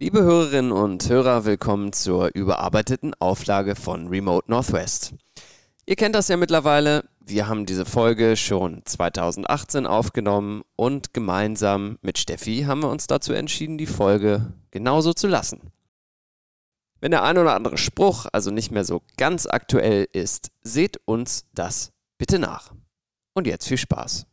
Liebe Hörerinnen und Hörer, willkommen zur überarbeiteten Auflage von Remote Northwest. Ihr kennt das ja mittlerweile, wir haben diese Folge schon 2018 aufgenommen und gemeinsam mit Steffi haben wir uns dazu entschieden, die Folge genauso zu lassen. Wenn der ein oder andere Spruch also nicht mehr so ganz aktuell ist, seht uns das bitte nach. Und jetzt viel Spaß.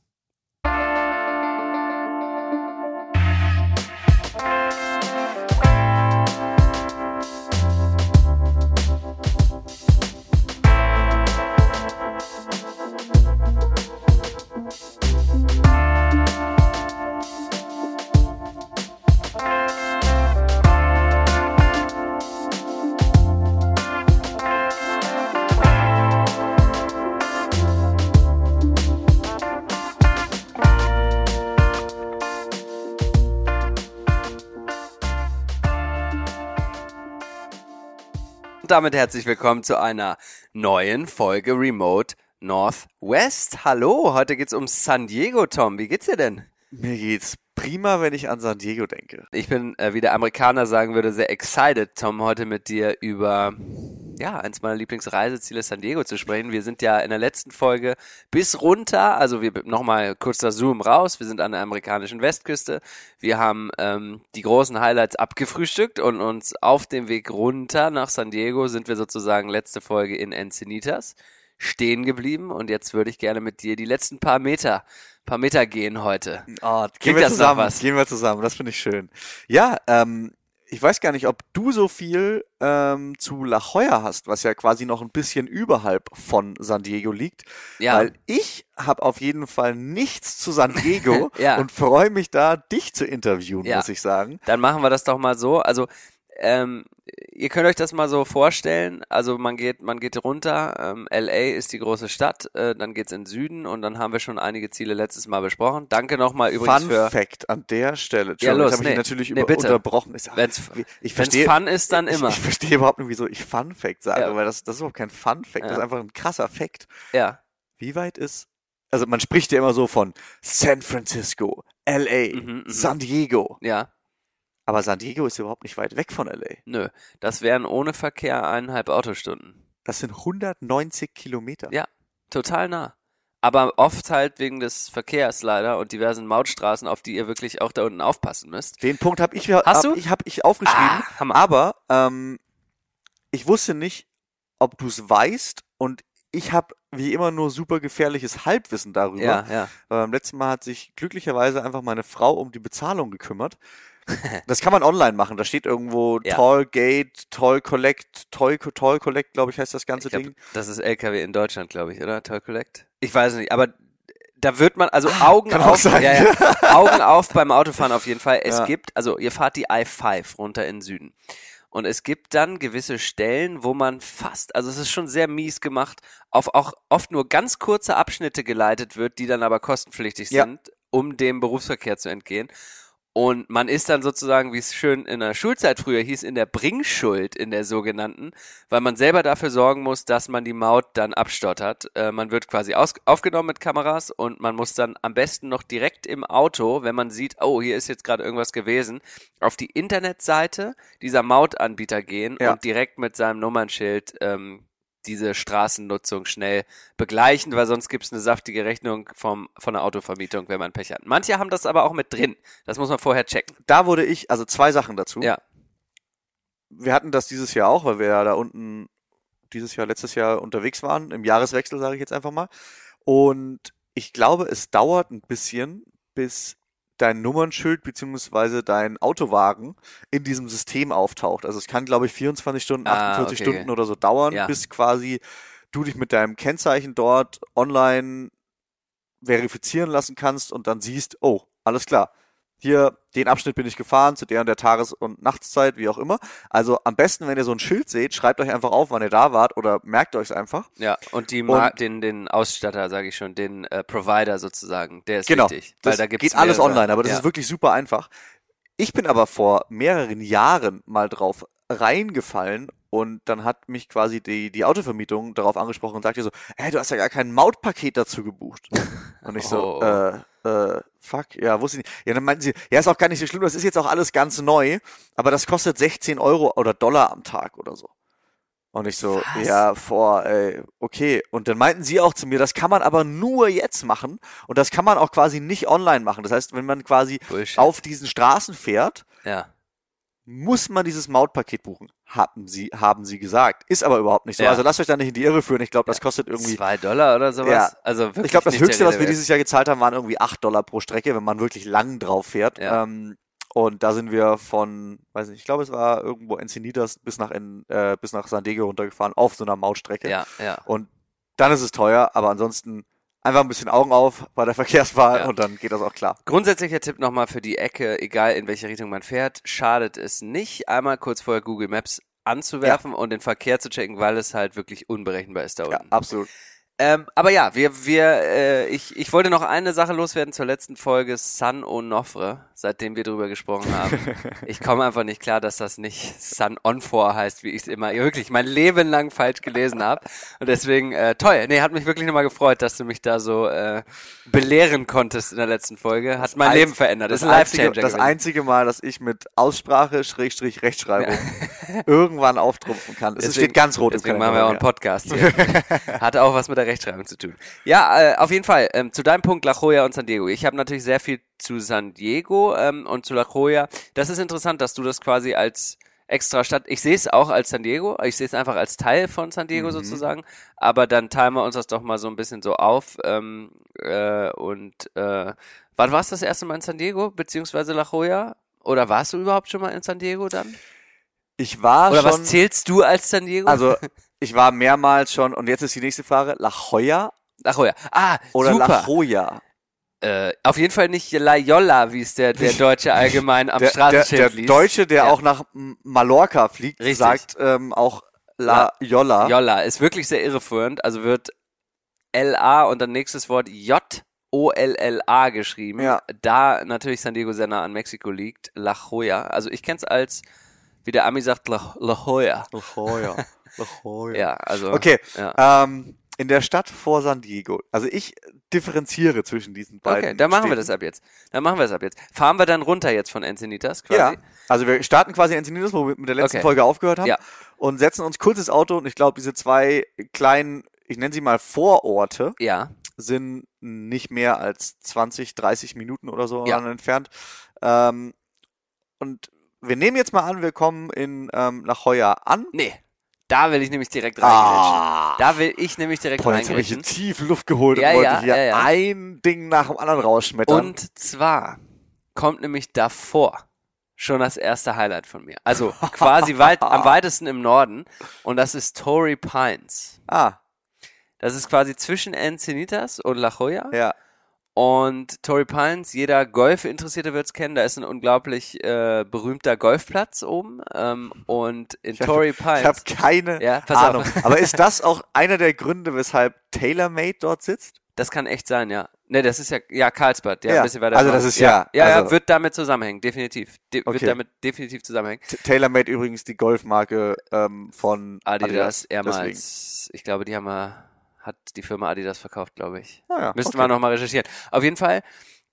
Und damit herzlich willkommen zu einer neuen Folge Remote Northwest. Hallo, heute geht's um San Diego, Tom. Wie geht's dir denn? Mir geht's prima, wenn ich an San Diego denke. Ich bin, äh, wie der Amerikaner sagen würde, sehr excited, Tom, heute mit dir über ja, eins meiner Lieblingsreiseziele San Diego zu sprechen. Wir sind ja in der letzten Folge bis runter, also wir nochmal kurzer Zoom raus. Wir sind an der amerikanischen Westküste. Wir haben ähm, die großen Highlights abgefrühstückt und uns auf dem Weg runter nach San Diego sind wir sozusagen letzte Folge in Encinitas stehen geblieben und jetzt würde ich gerne mit dir die letzten paar Meter paar Meter gehen heute. Oh, gehen wir zusammen, gehen wir zusammen, das finde ich schön. Ja, ähm, ich weiß gar nicht, ob du so viel ähm, zu La Jolla hast, was ja quasi noch ein bisschen überhalb von San Diego liegt. Ja. Weil ich habe auf jeden Fall nichts zu San Diego ja. und freue mich da, dich zu interviewen, ja. muss ich sagen. Dann machen wir das doch mal so. Also ähm, ihr könnt euch das mal so vorstellen. Also man geht, man geht runter. Ähm, LA ist die große Stadt. Äh, dann geht's in den Süden und dann haben wir schon einige Ziele letztes Mal besprochen. Danke nochmal übrigens Fun für. Fact an der Stelle. Ja, los, habe nee, ich natürlich nee, über, unterbrochen. Ist, wenn's, ich verstehe, Fun ist, dann immer. Ich, ich verstehe überhaupt nicht, wieso ich Fun Fact sage, ja. weil das, das ist überhaupt kein Fun Fact. Ja. Das ist einfach ein krasser Fact. Ja. Wie weit ist also man spricht ja immer so von San Francisco, LA, mhm, mhm, San Diego. Ja. Aber San Diego ist überhaupt nicht weit weg von LA. Nö, das wären ohne Verkehr eineinhalb Autostunden. Das sind 190 Kilometer. Ja, total nah. Aber oft halt wegen des Verkehrs leider und diversen Mautstraßen, auf die ihr wirklich auch da unten aufpassen müsst. Den Punkt habe ich, hab, Hast du? ich, hab ich aufgeschrieben. Ah, aber ähm, ich wusste nicht, ob du es weißt und ich habe wie immer nur super gefährliches Halbwissen darüber. Ja, ja. beim letzten Mal hat sich glücklicherweise einfach meine Frau um die Bezahlung gekümmert. das kann man online machen. Da steht irgendwo ja. Toll Gate, Toll Collect, Toll, Toll Collect, glaube ich, heißt das ganze glaub, Ding. Das ist LKW in Deutschland, glaube ich, oder? Toll Collect? Ich weiß nicht, aber da wird man, also ah, Augen auf, ja, ja, Augen auf beim Autofahren auf jeden Fall. Es ja. gibt, also ihr fahrt die I5 runter in den Süden. Und es gibt dann gewisse Stellen, wo man fast, also es ist schon sehr mies gemacht, auf auch oft nur ganz kurze Abschnitte geleitet wird, die dann aber kostenpflichtig sind, um dem Berufsverkehr zu entgehen. Und man ist dann sozusagen, wie es schön in der Schulzeit früher hieß, in der Bringschuld, in der sogenannten, weil man selber dafür sorgen muss, dass man die Maut dann abstottert. Äh, man wird quasi aus, aufgenommen mit Kameras und man muss dann am besten noch direkt im Auto, wenn man sieht, oh, hier ist jetzt gerade irgendwas gewesen, auf die Internetseite dieser Mautanbieter gehen ja. und direkt mit seinem Nummernschild ähm, diese Straßennutzung schnell begleichen, weil sonst gibt es eine saftige Rechnung vom, von der Autovermietung, wenn man Pech hat. Manche haben das aber auch mit drin. Das muss man vorher checken. Da wurde ich, also zwei Sachen dazu. Ja. Wir hatten das dieses Jahr auch, weil wir ja da unten dieses Jahr, letztes Jahr unterwegs waren, im Jahreswechsel, sage ich jetzt einfach mal. Und ich glaube, es dauert ein bisschen, bis dein Nummernschild beziehungsweise dein Autowagen in diesem System auftaucht. Also es kann, glaube ich, 24 Stunden, 48 ah, okay. Stunden oder so dauern, ja. bis quasi du dich mit deinem Kennzeichen dort online verifizieren lassen kannst und dann siehst, oh, alles klar, hier, den Abschnitt bin ich gefahren, zu der und der Tages- und Nachtszeit, wie auch immer. Also am besten, wenn ihr so ein Schild seht, schreibt euch einfach auf, wann ihr da wart oder merkt euch es einfach. Ja, und die und, den, den Ausstatter, sage ich schon, den äh, Provider sozusagen, der ist genau, wichtig. Weil da gibt's geht alles online, aber das ja. ist wirklich super einfach. Ich bin aber vor mehreren Jahren mal drauf reingefallen und dann hat mich quasi die, die Autovermietung darauf angesprochen und sagte so, hey, du hast ja gar kein Mautpaket dazu gebucht. Und ich so, oh. äh, äh, fuck, ja, wusste ich nicht. Ja, dann meinten sie, ja, ist auch gar nicht so schlimm, das ist jetzt auch alles ganz neu, aber das kostet 16 Euro oder Dollar am Tag oder so. Und ich so, Was? ja, vor, ey, okay. Und dann meinten sie auch zu mir, das kann man aber nur jetzt machen und das kann man auch quasi nicht online machen. Das heißt, wenn man quasi Bullshit. auf diesen Straßen fährt, ja. muss man dieses Mautpaket buchen. Haben sie, haben sie gesagt. Ist aber überhaupt nicht so. Ja. Also lasst euch da nicht in die Irre führen. Ich glaube, das kostet irgendwie. Zwei Dollar oder sowas? Ja. Also ich glaube, das höchste, was wir dieses Jahr gezahlt haben, waren irgendwie acht Dollar pro Strecke, wenn man wirklich lang drauf fährt. Ja. Ähm, und da sind wir von, weiß nicht, ich glaube, es war irgendwo Encinitas bis nach, in, äh, bis nach San Diego runtergefahren auf so einer Mautstrecke. Ja, ja. Und dann ist es teuer, aber ansonsten einfach ein bisschen Augen auf bei der Verkehrswahl ja. und dann geht das auch klar. Grundsätzlicher Tipp nochmal für die Ecke, egal in welche Richtung man fährt, schadet es nicht, einmal kurz vorher Google Maps anzuwerfen ja. und den Verkehr zu checken, weil es halt wirklich unberechenbar ist da unten. Ja, absolut. Ähm, aber ja, wir, wir, äh, ich, ich wollte noch eine Sache loswerden zur letzten Folge San Onofre, seitdem wir drüber gesprochen haben. ich komme einfach nicht klar, dass das nicht San Onfor heißt, wie ich es immer wirklich mein Leben lang falsch gelesen habe. Und deswegen, äh, toll. Nee, hat mich wirklich nochmal gefreut, dass du mich da so äh, belehren konntest in der letzten Folge. Hat das mein Leben verändert. Das, ist ein einzige, Das gewesen. einzige Mal, dass ich mit Aussprache, Schrägstrich, Rechtschreibung irgendwann auftrumpfen kann. Es steht ganz rot deswegen im Deswegen machen wir auch einen Podcast hier. Hatte auch was mit der Rechtschreibung zu tun. Ja, äh, auf jeden Fall. Ähm, zu deinem Punkt La Jolla und San Diego. Ich habe natürlich sehr viel zu San Diego ähm, und zu La Jolla. Das ist interessant, dass du das quasi als extra Stadt. Ich sehe es auch als San Diego. Ich sehe es einfach als Teil von San Diego mhm. sozusagen. Aber dann teilen wir uns das doch mal so ein bisschen so auf. Ähm, äh, und äh, wann warst du das erste Mal in San Diego beziehungsweise La Jolla? Oder warst du überhaupt schon mal in San Diego dann? Ich war Oder schon. was zählst du als San Diego? Also Ich war mehrmals schon, und jetzt ist die nächste Frage, La Jolla? La Jolla. Ah, Oder super. La Jolla? Äh, auf jeden Fall nicht La Jolla, wie es der, der Deutsche allgemein am der, Straßenschild der, der liest. Deutsche, der ja. auch nach Mallorca fliegt, Richtig. sagt ähm, auch La, La Jolla. Jolla ist wirklich sehr irreführend, also wird L-A und dann nächstes Wort J O-L-L-A geschrieben. Ja. Da natürlich San Diego sehr nah an Mexiko liegt. La Jolla. Also ich kenne es als, wie der Ami sagt, La, La Jolla. La Jolla. Oh, ja. ja, also. Okay. Ja. Ähm, in der Stadt vor San Diego. Also ich differenziere zwischen diesen beiden. Okay, dann machen Städten. wir das ab jetzt. Dann machen wir das ab jetzt. Fahren wir dann runter jetzt von Encinitas quasi? Ja. Also wir starten quasi Encinitas, wo wir mit der letzten okay. Folge aufgehört haben. Ja. Und setzen uns kurzes Auto und ich glaube, diese zwei kleinen, ich nenne sie mal Vororte. Ja. Sind nicht mehr als 20, 30 Minuten oder so ja. entfernt. Ähm, und wir nehmen jetzt mal an, wir kommen in ähm, La Jolla an. Nee. Da will ich nämlich direkt reingrätschen. Ah. Da will ich nämlich direkt Boah, jetzt reingrätschen. Jetzt tief Luft geholt ja, und wollte ja, hier ja, ein Ding nach dem anderen rausschmettern. Und zwar kommt nämlich davor schon das erste Highlight von mir. Also quasi weit, am weitesten im Norden. Und das ist Torrey Pines. Ah. Das ist quasi zwischen Encinitas und La Jolla. Ja. Und Torrey Pines, jeder Golf-Interessierte wird es kennen, da ist ein unglaublich äh, berühmter Golfplatz oben. Ähm, und in Torrey Pines. Ich habe keine ja, Ahnung. Auf. Aber ist das auch einer der Gründe, weshalb TaylorMade dort sitzt? Das kann echt sein, ja. Ne, das ist ja, ja, Karlsbad, ja, ja ein bisschen weiter. Also, das ist ja. Ja, ja, also, wird damit zusammenhängen, definitiv. De okay. Wird damit definitiv zusammenhängen. TaylorMade übrigens die Golfmarke ähm, von Adidas. Adidas ehemals. Deswegen. Ich glaube, die haben wir hat die Firma Adidas verkauft, glaube ich. Ah ja, Müssten okay. wir nochmal recherchieren. Auf jeden Fall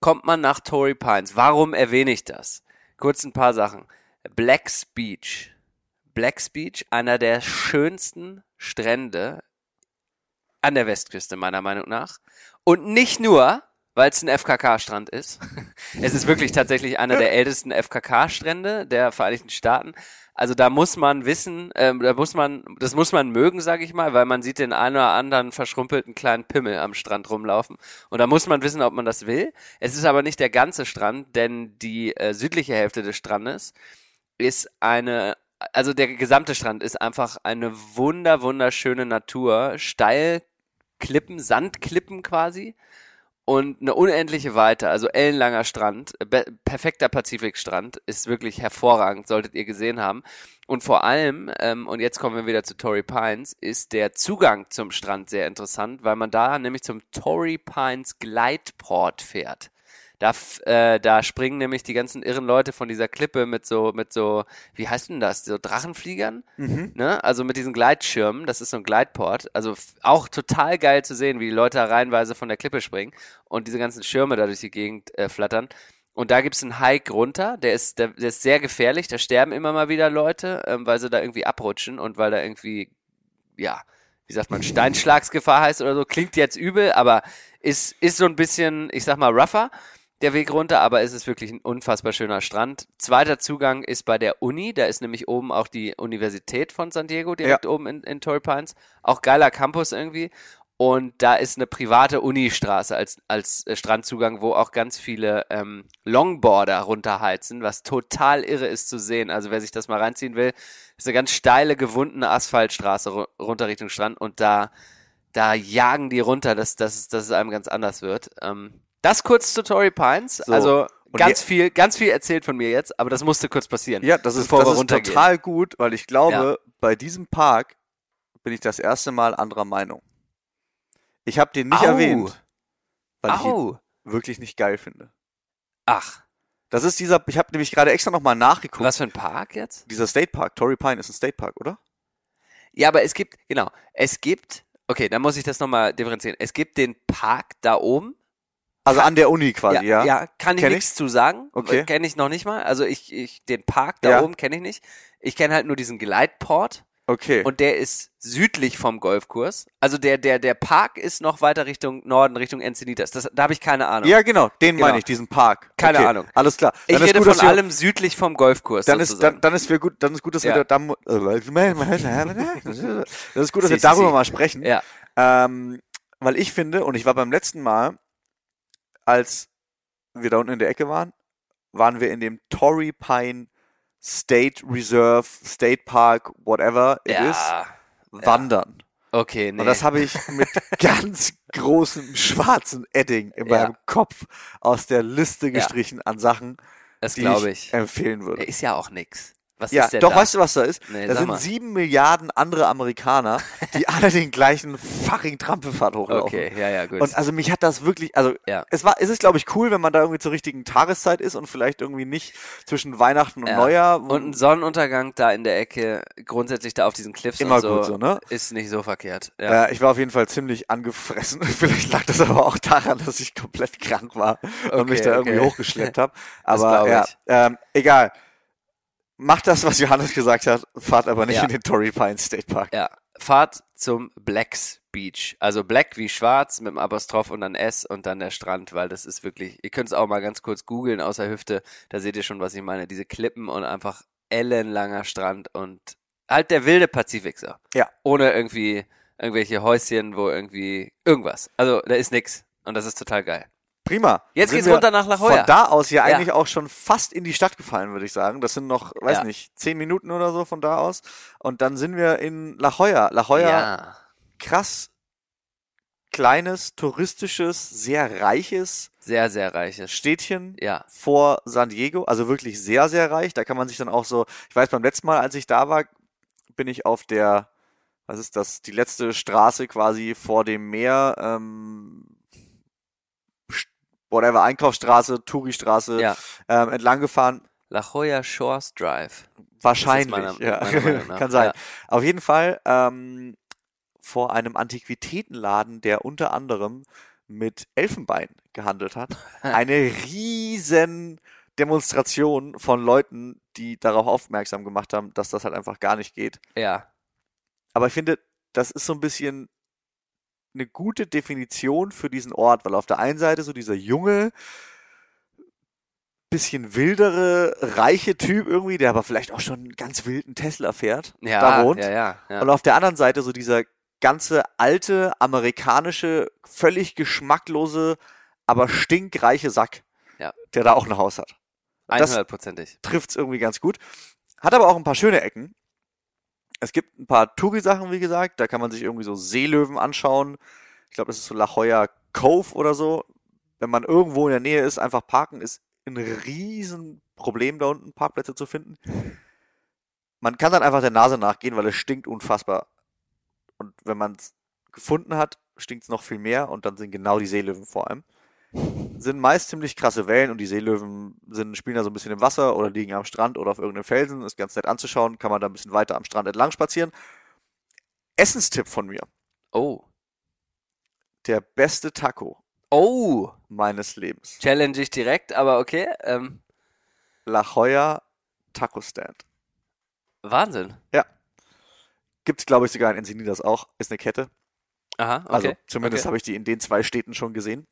kommt man nach Torrey Pines. Warum erwähne ich das? Kurz ein paar Sachen. Black's Beach. Black's Beach, einer der schönsten Strände an der Westküste, meiner Meinung nach. Und nicht nur, weil es ein FKK-Strand ist. es ist wirklich tatsächlich einer der ältesten FKK-Strände der Vereinigten Staaten. Also da muss man wissen, ähm, da muss man, das muss man mögen, sage ich mal, weil man sieht den einen oder anderen verschrumpelten kleinen Pimmel am Strand rumlaufen. Und da muss man wissen, ob man das will. Es ist aber nicht der ganze Strand, denn die äh, südliche Hälfte des Strandes ist eine, also der gesamte Strand ist einfach eine wunder, wunderschöne Natur, steil Klippen, Sandklippen quasi und eine unendliche Weite, also ellenlanger Strand, perfekter Pazifikstrand, ist wirklich hervorragend, solltet ihr gesehen haben. Und vor allem, ähm, und jetzt kommen wir wieder zu Torrey Pines, ist der Zugang zum Strand sehr interessant, weil man da nämlich zum Torrey Pines Gleitport fährt. Da, äh, da springen nämlich die ganzen irren Leute von dieser Klippe mit so, mit so, wie heißt denn das? So Drachenfliegern? Mhm. Ne? Also mit diesen Gleitschirmen, das ist so ein Gleitport. Also auch total geil zu sehen, wie die Leute da reihenweise von der Klippe springen und diese ganzen Schirme da durch die Gegend äh, flattern. Und da gibt's einen Hike runter, der ist, der, der ist sehr gefährlich, da sterben immer mal wieder Leute, ähm, weil sie da irgendwie abrutschen und weil da irgendwie, ja, wie sagt man, Steinschlagsgefahr heißt oder so. Klingt jetzt übel, aber ist, ist so ein bisschen, ich sag mal, rougher, der Weg runter, aber es ist wirklich ein unfassbar schöner Strand. Zweiter Zugang ist bei der Uni, da ist nämlich oben auch die Universität von San Diego, direkt ja. oben in, in Torrey Pines. Auch geiler Campus irgendwie. Und da ist eine private Unistraße als, als äh, Strandzugang, wo auch ganz viele ähm, Longboarder runterheizen, was total irre ist zu sehen. Also wer sich das mal reinziehen will, ist eine ganz steile, gewundene Asphaltstraße runter Richtung Strand und da, da jagen die runter, dass, dass, dass es einem ganz anders wird. Ähm, das kurz zu Torrey Pines. So. Also ganz viel, ganz viel erzählt von mir jetzt, aber das musste kurz passieren. Ja, das ist, das ist total gut, weil ich glaube, ja. bei diesem Park bin ich das erste Mal anderer Meinung. Ich habe den nicht Au. erwähnt, weil Au. ich ihn wirklich nicht geil finde. Ach. Das ist dieser, ich habe nämlich gerade extra nochmal nachgeguckt. Was für ein Park jetzt? Dieser State Park, Torrey Pine ist ein State Park, oder? Ja, aber es gibt, genau, es gibt, okay, dann muss ich das nochmal differenzieren. Es gibt den Park da oben. Also an der Uni quasi, ja. Ja, ja kann ich nichts zu sagen. Okay. Kenne ich noch nicht mal. Also ich, ich den Park da ja. oben kenne ich nicht. Ich kenne halt nur diesen Gleitport. Okay. Und der ist südlich vom Golfkurs. Also der, der, der Park ist noch weiter Richtung Norden, Richtung Encinitas. Das, da habe ich keine Ahnung. Ja, genau, den genau. meine ich, diesen Park. Keine okay. Ahnung. Alles klar. Dann ich rede gut, von allem südlich vom Golfkurs. Dann sozusagen. ist, dann, dann ist wir gut, dann ist gut, dass ja. wir da, das ist gut, dass wir darüber mal sprechen. Ja. Ähm, weil ich finde, und ich war beim letzten Mal, als wir da unten in der Ecke waren, waren wir in dem Torrey Pine State Reserve, State Park, whatever it ja, is, wandern. Ja. Okay, nee. Und das habe ich mit ganz großem schwarzen Edding in ja. meinem Kopf aus der Liste gestrichen an Sachen, das die ich, ich empfehlen würde. Ist ja auch nix. Was ja, ist denn doch, da? weißt du, was da ist? Nee, da sind sieben Milliarden andere Amerikaner, die alle den gleichen fucking Trampelpfad hochlaufen. Okay, ja, ja, gut. Und also mich hat das wirklich, also ja. es war, es ist glaube ich cool, wenn man da irgendwie zur richtigen Tageszeit ist und vielleicht irgendwie nicht zwischen Weihnachten und ja. Neujahr. Und ein Sonnenuntergang da in der Ecke, grundsätzlich da auf diesen Cliffs Immer und so, gut so, ne? ist nicht so verkehrt. Ja. ja, ich war auf jeden Fall ziemlich angefressen. vielleicht lag das aber auch daran, dass ich komplett krank war und okay, mich da irgendwie okay. hochgeschleppt habe. Aber ja, ähm, egal macht das, was Johannes gesagt hat, fahrt aber nicht ja. in den Torrey Pines State Park. Ja, fahrt zum Blacks Beach. Also Black wie schwarz mit dem Apostroph und dann S und dann der Strand, weil das ist wirklich, ihr könnt es auch mal ganz kurz googeln außer Hüfte, da seht ihr schon, was ich meine. Diese Klippen und einfach ellenlanger Strand und halt der wilde Pazifik so. Ja. Ohne irgendwie irgendwelche Häuschen, wo irgendwie irgendwas. Also da ist nix und das ist total geil. Prima. Jetzt sind geht's runter nach La Jolla. Von da aus ja eigentlich auch schon fast in die Stadt gefallen, würde ich sagen. Das sind noch, weiß ja. nicht, zehn Minuten oder so von da aus. Und dann sind wir in La Jolla. La Jolla, ja. krass kleines, touristisches, sehr reiches. Sehr, sehr reiches. Städtchen ja. vor San Diego. Also wirklich sehr, sehr reich. Da kann man sich dann auch so, ich weiß, beim letzten Mal, als ich da war, bin ich auf der, was ist das, die letzte Straße quasi vor dem Meer, ähm, whatever, Einkaufsstraße, Touristraße ja. ähm, entlang gefahren. La Jolla Shores Drive. Wahrscheinlich, meine, ja. Meine Kann sein. Ja. Auf jeden Fall ähm, vor einem Antiquitätenladen, der unter anderem mit Elfenbein gehandelt hat. Eine riesen Demonstration von Leuten, die darauf aufmerksam gemacht haben, dass das halt einfach gar nicht geht. Ja. Aber ich finde, das ist so ein bisschen eine gute Definition für diesen Ort, weil auf der einen Seite so dieser junge, bisschen wildere, reiche Typ irgendwie, der aber vielleicht auch schon einen ganz wilden Tesla fährt, ja, da wohnt. Ja, ja, ja. Und auf der anderen Seite so dieser ganze alte, amerikanische, völlig geschmacklose, aber stinkreiche Sack, ja. der da auch ein Haus hat. 100%ig. Trifft's irgendwie ganz gut. Hat aber auch ein paar schöne Ecken. Es gibt ein paar Touri-Sachen, wie gesagt. Da kann man sich irgendwie so Seelöwen anschauen. Ich glaube, das ist so La Jolla Cove oder so. Wenn man irgendwo in der Nähe ist, einfach parken, ist ein Riesenproblem da unten, Parkplätze zu finden. Man kann dann einfach der Nase nachgehen, weil es stinkt unfassbar. Und wenn man es gefunden hat, stinkt es noch viel mehr und dann sind genau die Seelöwen vor allem. Sind meist ziemlich krasse Wellen und die Seelöwen sind, spielen da so ein bisschen im Wasser oder liegen am Strand oder auf irgendeinem Felsen. Ist ganz nett anzuschauen, kann man da ein bisschen weiter am Strand entlang spazieren. Essenstipp von mir. Oh. Der beste Taco Oh. meines Lebens. Challenge ich direkt, aber okay. Ähm, La Jolla Taco Stand. Wahnsinn. Gibt's, glaube ich, sogar in Encinitas auch. Ist eine Kette. Aha, okay. Also zumindest okay. habe ich die in den zwei Städten schon gesehen.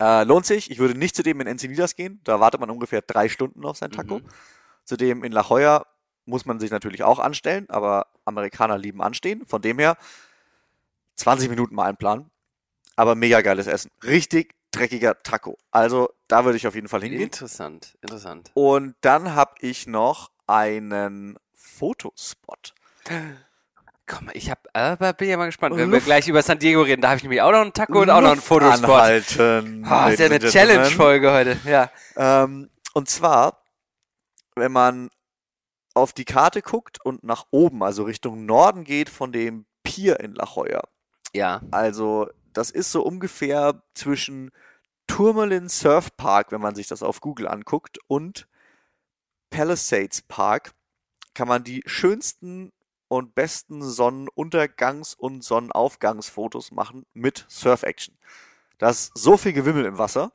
Äh, lohnt sich. Ich würde nicht zu dem in Encinitas gehen. Da wartet man ungefähr drei Stunden auf sein Taco. Mhm. Zudem in La Jolla muss man sich natürlich auch anstellen, aber Amerikaner lieben anstehen. Von dem her 20 Minuten mal einplanen. Aber mega geiles Essen. Richtig dreckiger Taco. Also da würde ich auf jeden Fall hingehen. Interessant, interessant. Und dann habe ich noch einen Fotospot. Komm, ich hab, aber bin ja mal gespannt, wenn wir gleich über San Diego reden. Da habe ich nämlich auch noch einen Taco und auch noch einen Fotospot. Anhalten, Ah, ist ja eine. Challenge-Folge heute. Ja. Ähm, und zwar, wenn man auf die Karte guckt und nach oben, also Richtung Norden geht von dem Pier in La Jolla. Ja. Also, das ist so ungefähr zwischen Tourmalin Surf Park, wenn man sich das auf Google anguckt, und Palisades Park, kann man die schönsten und besten Sonnenuntergangs- und Sonnenaufgangsfotos machen mit Surf-Action. Da ist so viel Gewimmel im Wasser.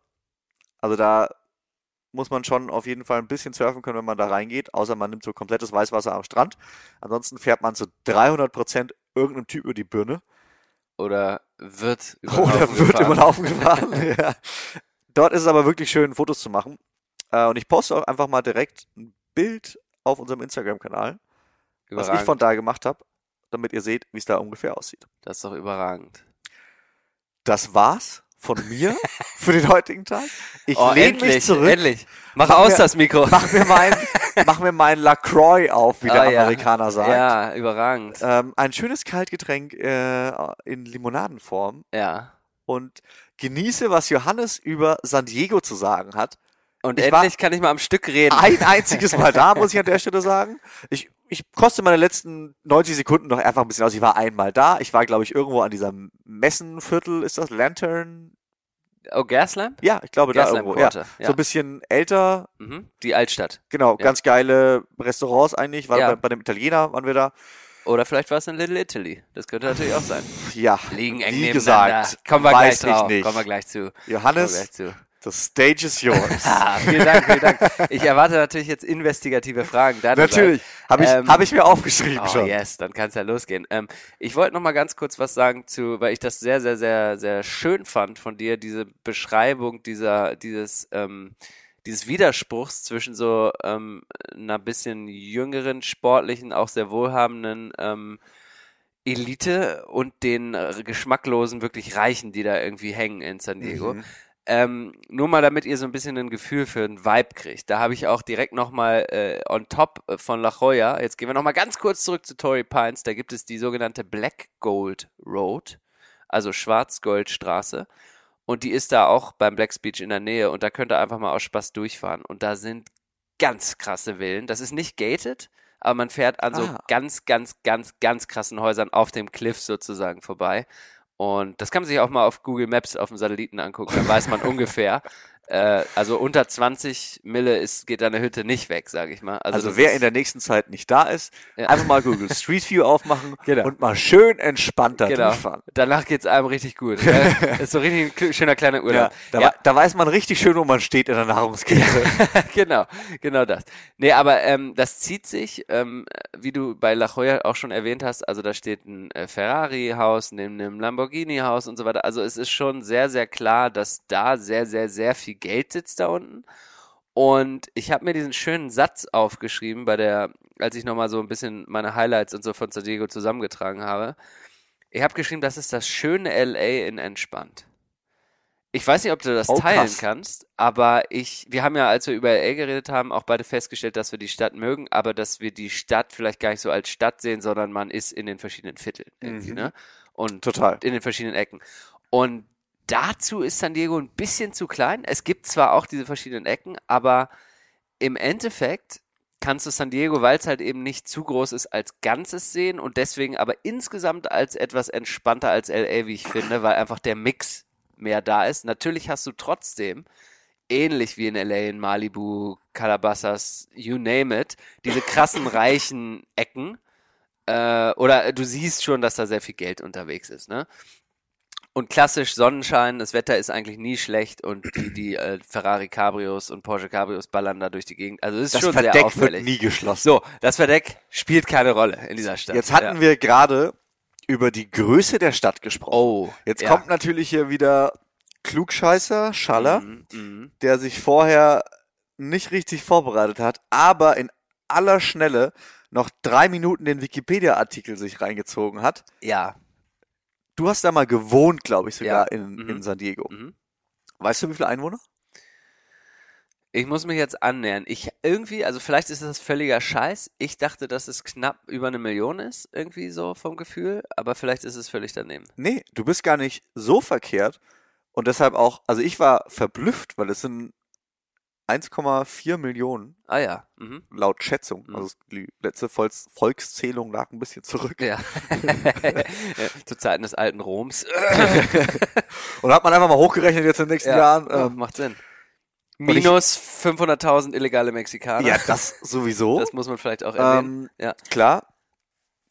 Also da muss man schon auf jeden Fall ein bisschen surfen können, wenn man da reingeht, außer man nimmt so komplettes Weißwasser am Strand. Ansonsten fährt man zu 300% irgendeinem Typ über die Birne. Oder wird über den Oder Haufen wird gefahren. über den Haufen gefahren. ja. Dort ist es aber wirklich schön, Fotos zu machen. Äh, und ich poste auch einfach mal direkt ein Bild auf unserem Instagram-Kanal, was ich Überragend. von da gemacht habe, damit ihr seht, wie es da ungefähr aussieht. Das ist doch überragend. Das war's von mir für den heutigen Tag. Ich oh, lehne mich zurück, endlich. Mach, Mach aus mir- das Mikro. mach mir mein, mach mir mein LaCroix auf, wie der Ah, ja. Amerikaner sagt. Ja, überragend. Ähm, ein schönes Kaltgetränk äh, in Limonadenform Ja. und genieße, was Johannes über San Diego zu sagen hat. Und Ich endlich kann ich mal am Stück reden. Ein einziges Mal da, muss ich an der Stelle sagen. Ich, ich koste meine letzten 90 Sekunden noch einfach ein bisschen aus. Ich war einmal da. Ich war, glaube ich, irgendwo an diesem Messenviertel. Ist das Lantern? Oh, Gaslamp? Ja, ich glaube da Gaslamp irgendwo. Ja. Quarter. Ja. So ein bisschen älter. Mhm. Die Altstadt. Genau, Ja. ganz geile Restaurants eigentlich. War Ja. bei, bei dem Italiener waren wir da. Oder vielleicht war es in Little Italy. Das könnte natürlich auch sein. Ja, Liegen eng wie gesagt, Kommen wir weiß gleich drauf. ich nicht. Kommen wir gleich zu. Kommen wir Johannes, gleich zu. The stage is yours. Ah, vielen Dank, vielen Dank. Ich erwarte natürlich jetzt investigative Fragen. Natürlich, habe ich, Ähm, hab ich mir aufgeschrieben Oh schon. yes, dann kann es ja losgehen. Ähm, ich wollte noch mal ganz kurz was sagen zu, weil ich das sehr, sehr, sehr, sehr schön fand von dir, diese Beschreibung dieser, dieses, ähm, dieses Widerspruchs zwischen so ähm, einer bisschen jüngeren, sportlichen, auch sehr wohlhabenden ähm, Elite und den äh, geschmacklosen, wirklich Reichen, die da irgendwie hängen in San Diego. Mhm. Ähm, nur mal, damit ihr so ein bisschen ein Gefühl für einen Vibe kriegt. Da habe ich auch direkt nochmal äh, on top von La Jolla, jetzt gehen wir nochmal ganz kurz zurück zu Torrey Pines, da gibt es die sogenannte Black Gold Road, also Schwarz-Gold-Straße. Und die ist da auch beim Black Beach in der Nähe und da könnt ihr einfach mal aus Spaß durchfahren. Und da sind ganz krasse Villen. Das ist nicht gated, aber man fährt an so Ah. ganz, ganz, ganz, ganz krassen Häusern auf dem Cliff sozusagen vorbei. Und das kann man sich auch mal auf Google Maps auf dem Satelliten angucken, dann weiß man ungefähr. Äh, also unter 20 Mille ist, geht deine Hütte nicht weg, sage ich mal. Also, Also wer ist, in der nächsten Zeit nicht da ist, Ja. einfach mal Google Street View aufmachen Genau. und mal schön entspannt da Genau. durchfahren. Danach geht's einem richtig gut. ne? ist so richtig ein schöner kleiner Ja, Urlaub. da, Ja. da weiß man richtig schön, wo man steht in der Nahrungskette. genau, genau das. Nee, aber ähm, das zieht sich, ähm, wie du bei La Jolla auch schon erwähnt hast, also da steht ein äh, Ferrari-Haus neben einem Lamborghini-Haus und so weiter. Also es ist schon sehr, sehr klar, dass da sehr, sehr, sehr viel Geld sitzt da unten. Und ich habe mir diesen schönen Satz aufgeschrieben, bei der, als ich nochmal so ein bisschen meine Highlights und so von San Diego zusammengetragen habe. Ich habe geschrieben, das ist das schöne LA in entspannt. Ich weiß nicht, ob du das Oh, teilen krass. kannst, aber ich, wir haben ja, als wir über LA geredet haben, auch beide festgestellt, dass wir die Stadt mögen, aber dass wir die Stadt vielleicht gar nicht so als Stadt sehen, sondern man ist in den verschiedenen Vierteln irgendwie, Mhm. ne? Und Total. in den verschiedenen Ecken. Und dazu ist San Diego ein bisschen zu klein. Es gibt zwar auch diese verschiedenen Ecken, aber im Endeffekt kannst du San Diego, weil es halt eben nicht zu groß ist, als Ganzes sehen und deswegen aber insgesamt als etwas entspannter als LA, wie ich finde, weil einfach der Mix mehr da ist. Natürlich hast du trotzdem, ähnlich wie in LA, in Malibu, Calabasas, you name it, diese krassen reichen Ecken. Äh, oder du siehst schon, dass da sehr viel Geld unterwegs ist. Ne? Und klassisch Sonnenschein, das Wetter ist eigentlich nie schlecht und die, die äh, Ferrari Cabrios und Porsche Cabrios ballern da durch die Gegend. Also es ist das schon Verdeck sehr auffällig. wird nie geschlossen. So, das Verdeck spielt keine Rolle in dieser Stadt. Jetzt hatten ja. wir gerade über die Größe der Stadt gesprochen. Oh, Jetzt ja. kommt natürlich hier wieder Klugscheißer, Schaller, Mhm, mhm. der sich vorher nicht richtig vorbereitet hat, aber in aller Schnelle noch drei Minuten den Wikipedia-Artikel sich reingezogen hat. Ja. Du hast da mal gewohnt, glaube ich, sogar Ja. in, Mhm. in San Diego. Mhm. Weißt du, wie viele Einwohner? Ich muss mich jetzt annähern. Ich irgendwie, also vielleicht ist das völliger Scheiß. Ich dachte, dass es knapp über eine Million ist, irgendwie so vom Gefühl, aber vielleicht ist es völlig daneben. Nee, du bist gar nicht so verkehrt. Und deshalb auch, also ich war verblüfft, weil es sind 1,4 Millionen Ah ja. Mhm. laut Schätzung. Mhm. Also die letzte Volks Volkszählung lag ein bisschen zurück. Ja. Ja, Zu Zeiten des alten Roms. Und hat man einfach mal hochgerechnet jetzt in den nächsten Ja, Jahren. ja, Ähm, macht Sinn. Minus 500.000 illegale Mexikaner. ja, das sowieso. Das muss man vielleicht auch erwähnen. ähm, Ja. Klar,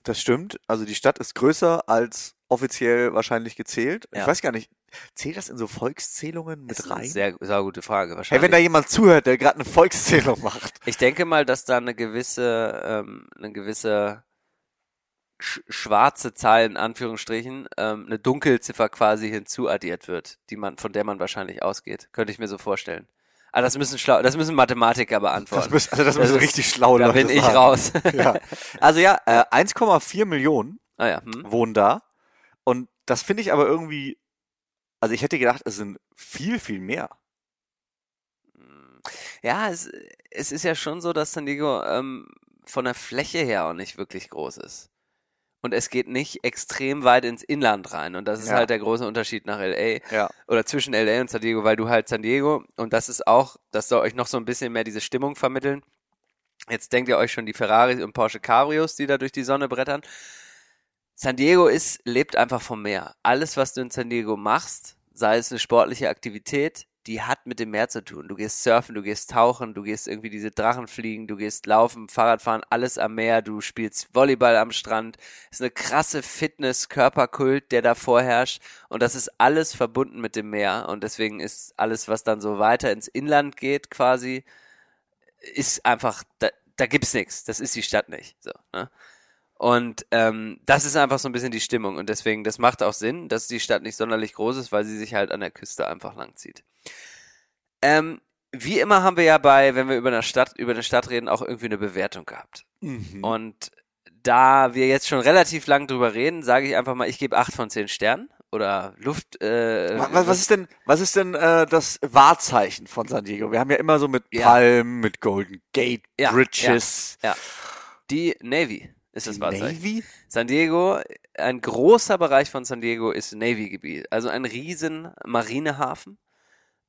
das stimmt. Also die Stadt ist größer als offiziell wahrscheinlich gezählt. Ja. Ich weiß gar nicht, zählt das in so Volkszählungen Das mit rein? sehr, sehr gute Frage, Hey, wahrscheinlich. wenn da jemand zuhört, der gerade eine Volkszählung macht. Ich denke mal, dass da eine gewisse, ähm, eine gewisse sch schwarze Zahl in Anführungsstrichen, ähm, eine Dunkelziffer quasi hinzuaddiert wird, die man, von der man wahrscheinlich ausgeht. Könnte ich mir so vorstellen. Ah, das müssen schlau, das müssen Mathematiker Das beantworten. müssen, also das Das müssen ist- richtig schlau da bin ich sagen. raus. Ja. Also ja, äh, 1,4 Millionen ah ja, hm? wohnen da. Und das finde ich aber irgendwie, also ich hätte gedacht, es sind viel, viel mehr. Ja, es, es ist ja schon so, dass San Diego ähm, von der Fläche her auch nicht wirklich groß ist. Und es geht nicht extrem weit ins Inland rein. Und das ist Ja. halt der große Unterschied nach LA. Ja. oder zwischen LA und San Diego, weil du halt San Diego und das ist auch, das soll euch noch so ein bisschen mehr diese Stimmung vermitteln. Jetzt denkt ihr euch schon die Ferraris und Porsche Cabrios, die da durch die Sonne brettern. San Diego ist, lebt einfach vom Meer. Alles, was du in San Diego machst, sei es eine sportliche Aktivität, die hat mit dem Meer zu tun. Du gehst surfen, du gehst tauchen, du gehst irgendwie diese Drachen fliegen, du gehst laufen, Fahrradfahren, alles am Meer, du spielst Volleyball am Strand. Es ist eine krasse Fitness-Körperkult, der da vorherrscht. Und das ist alles verbunden mit dem Meer. Und deswegen ist alles, was dann so weiter ins Inland geht, quasi, ist einfach, da, da gibt's nichts. Das ist die Stadt nicht. So, ne? Und ähm, das ist einfach so ein bisschen die Stimmung. Und deswegen, das macht auch Sinn, dass die Stadt nicht sonderlich groß ist, weil sie sich halt an der Küste einfach langzieht. Ähm, wie immer haben wir ja bei, wenn wir über eine Stadt, über eine Stadt reden, auch irgendwie eine Bewertung gehabt. Mhm. Und da wir jetzt schon relativ lang drüber reden, sage ich einfach mal, ich gebe acht von zehn Sternen. Oder Luft. Äh, Wa- was, was ist denn, was ist denn äh, das Wahrzeichen von San Diego? Wir haben ja immer so mit Ja. Palmen, mit Golden Gate Ja, Bridges. Ja. Die Navy ist das Wahrzeichen. Navy? San Diego, ein großer Bereich von San Diego ist Navy-Gebiet. Also ein riesen Marinehafen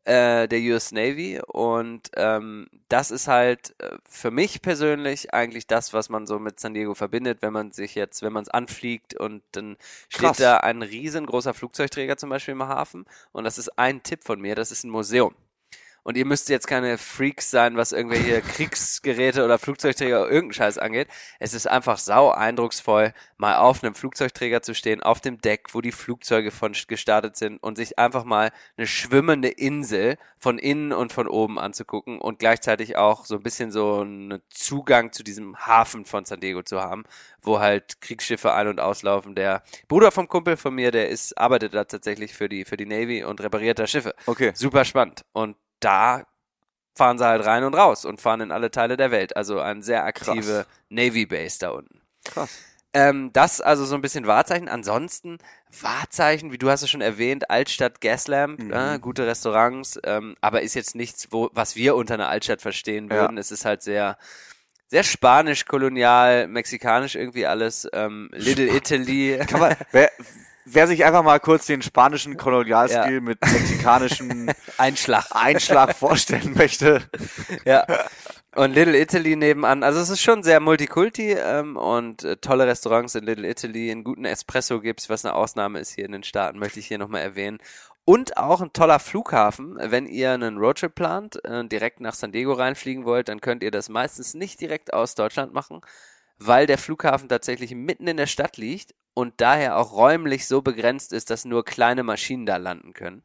äh, der US Navy. Und ähm, das ist halt äh, für mich persönlich eigentlich das, was man so mit San Diego verbindet, wenn man sich jetzt, wenn man es anfliegt und dann Krass. steht da ein riesengroßer Flugzeugträger zum Beispiel im Hafen. Und das ist ein Tipp von mir, das ist ein Museum. Und ihr müsst jetzt keine Freaks sein, was irgendwelche Kriegsgeräte oder Flugzeugträger oder irgendeinen Scheiß angeht. Es ist einfach sau eindrucksvoll, mal auf einem Flugzeugträger zu stehen, auf dem Deck, wo die Flugzeuge von gestartet sind und sich einfach mal eine schwimmende Insel von innen und von oben anzugucken und gleichzeitig auch so ein bisschen so einen Zugang zu diesem Hafen von San Diego zu haben, wo halt Kriegsschiffe ein- und auslaufen. Der Bruder vom Kumpel von mir, der ist, arbeitet da tatsächlich für die, für die Navy und repariert da Schiffe. Okay. Super spannend. Und da fahren sie halt rein und raus und fahren in alle Teile der Welt. Also eine sehr aktive Navy Base da unten. Krass. Ähm, das also so ein bisschen Wahrzeichen. Ansonsten Wahrzeichen, wie du hast es schon erwähnt, Altstadt Gaslamp, Mhm. äh, gute Restaurants, ähm, aber ist jetzt nichts, wo, was wir unter einer Altstadt verstehen Ja. würden. Es ist halt sehr, sehr spanisch, kolonial, mexikanisch irgendwie alles. Ähm, Little Italy. Kann man, wer, wer sich einfach mal kurz den spanischen Kolonialstil Ja. mit mexikanischem Einschlag. Einschlag vorstellen möchte. Ja. Und Little Italy nebenan. Also es ist schon sehr Multikulti ähm, und äh, tolle Restaurants in Little Italy. Einen guten Espresso gibt's, was eine Ausnahme ist hier in den Staaten, möchte ich hier nochmal erwähnen. Und auch ein toller Flughafen. Wenn ihr einen Roadtrip plant, äh, direkt nach San Diego reinfliegen wollt, dann könnt ihr das meistens nicht direkt aus Deutschland machen, weil der Flughafen tatsächlich mitten in der Stadt liegt und daher auch räumlich so begrenzt ist, dass nur kleine Maschinen da landen können.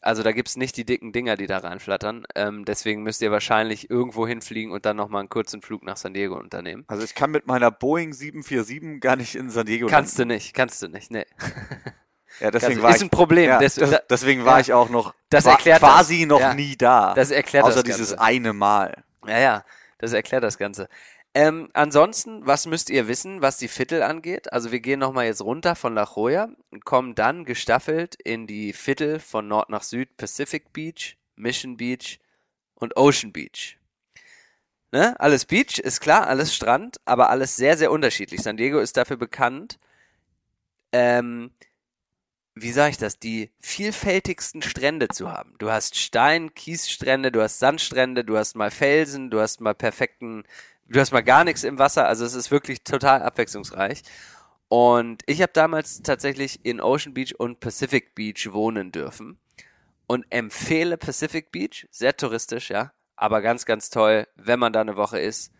Also da gibt's nicht die dicken Dinger, die da reinflattern. Ähm, deswegen müsst ihr wahrscheinlich irgendwo hinfliegen und dann nochmal einen kurzen Flug nach San Diego unternehmen. Also ich kann mit meiner Boeing 747 gar nicht in San Diego Kannst landen. du nicht, kannst du nicht, nee. Ja, deswegen das war ist ich, ein Problem. Ja, Des, das, deswegen war ja. ich auch noch Das erklärt quasi das. noch Ja. nie da. Das erklärt außer das dieses Ganze. eine Mal. Ja, ja, das erklärt das Ganze. Ähm, ansonsten, was müsst ihr wissen, was die Viertel angeht? Also wir gehen nochmal jetzt runter von La Jolla und kommen dann gestaffelt in die Viertel von Nord nach Süd, Pacific Beach, Mission Beach und Ocean Beach. Ne? Alles Beach, ist klar, alles Strand, aber alles sehr, sehr unterschiedlich. San Diego ist dafür bekannt, ähm, wie sage ich das, die vielfältigsten Strände zu haben. Du hast Stein, Kiesstrände, du hast Sandstrände, du hast mal Felsen, du hast mal perfekten, du hast mal gar nichts im Wasser. Also es ist wirklich total abwechslungsreich. Und ich habe damals tatsächlich in Ocean Beach und Pacific Beach wohnen dürfen und empfehle Pacific Beach, sehr touristisch, ja, aber ganz, ganz toll, wenn man da eine Woche ist.